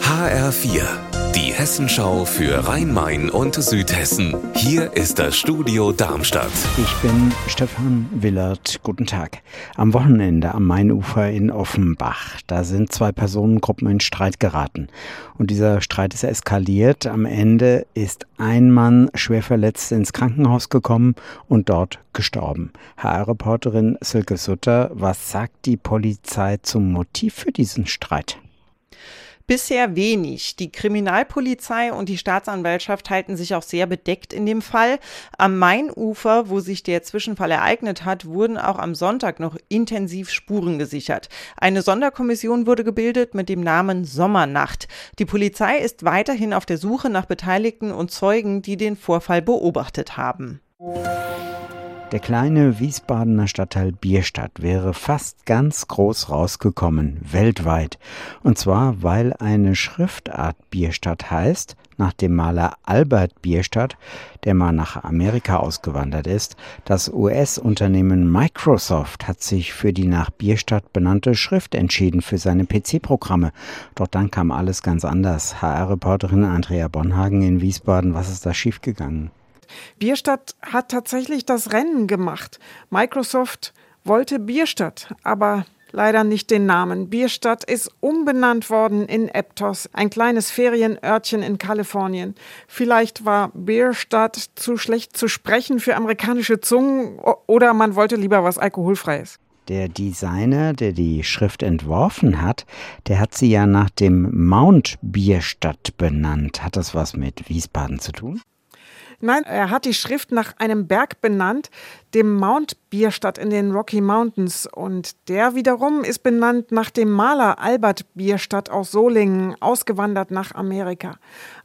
HR4, die Hessenschau für Rhein-Main und Südhessen. Hier ist das Studio Darmstadt. Ich bin Stefan Willert. Guten Tag. Am Wochenende am Mainufer in Offenbach, da sind zwei Personengruppen in Streit geraten. Und dieser Streit ist eskaliert. Am Ende ist ein Mann schwer verletzt ins Krankenhaus gekommen und dort gestorben. HR-Reporterin Silke Sutter, was sagt die Polizei zum Motiv für diesen Streit? Bisher wenig. Die Kriminalpolizei und die Staatsanwaltschaft halten sich auch sehr bedeckt in dem Fall. Am Mainufer, wo sich der Zwischenfall ereignet hat, wurden auch am Sonntag noch intensiv Spuren gesichert. Eine Sonderkommission wurde gebildet mit dem Namen Sommernacht. Die Polizei ist weiterhin auf der Suche nach Beteiligten und Zeugen, die den Vorfall beobachtet haben. Der kleine Wiesbadener Stadtteil Bierstadt wäre fast ganz groß rausgekommen, weltweit. Und zwar, weil eine Schriftart Bierstadt heißt, nach dem Maler Albert Bierstadt, der mal nach Amerika ausgewandert ist. Das US-Unternehmen Microsoft hat sich für die nach Bierstadt benannte Schrift entschieden für seine PC-Programme. Doch dann kam alles ganz anders. HR-Reporterin Andrea Bonhagen in Wiesbaden, was ist da schiefgegangen? Bierstadt hat tatsächlich das Rennen gemacht. Microsoft wollte Bierstadt, aber leider nicht den Namen. Bierstadt ist umbenannt worden in Eptos, ein kleines Ferienörtchen in Kalifornien. Vielleicht war Bierstadt zu schlecht zu sprechen für amerikanische Zungen oder man wollte lieber was Alkoholfreies. Der Designer, der die Schrift entworfen hat, der hat sie ja nach dem Mount Bierstadt benannt. Hat das was mit Wiesbaden zu tun? Nein, er hat die Schrift nach einem Berg benannt, dem Mount Bierstadt in den Rocky Mountains. Und der wiederum ist benannt nach dem Maler Albert Bierstadt aus Solingen, ausgewandert nach Amerika.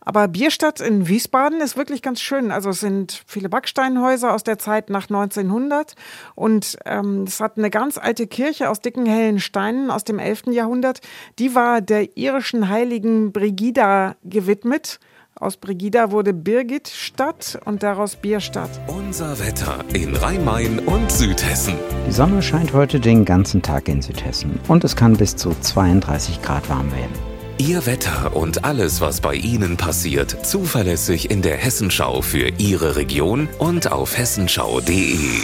Aber Bierstadt in Wiesbaden ist wirklich ganz schön. Also es sind viele Backsteinhäuser aus der Zeit nach 1900 und ähm, es hat eine ganz alte Kirche aus dicken hellen Steinen aus dem 11. Jahrhundert. Die war der irischen Heiligen Brigida gewidmet. Aus Brigida wurde Birgit Stadt und daraus Bierstadt. Unser Wetter in Rhein-Main und Südhessen. Die Sonne scheint heute den ganzen Tag in Südhessen und es kann bis zu 32 Grad warm werden. Ihr Wetter und alles, was bei Ihnen passiert, zuverlässig in der Hessenschau für Ihre Region und auf hessenschau.de.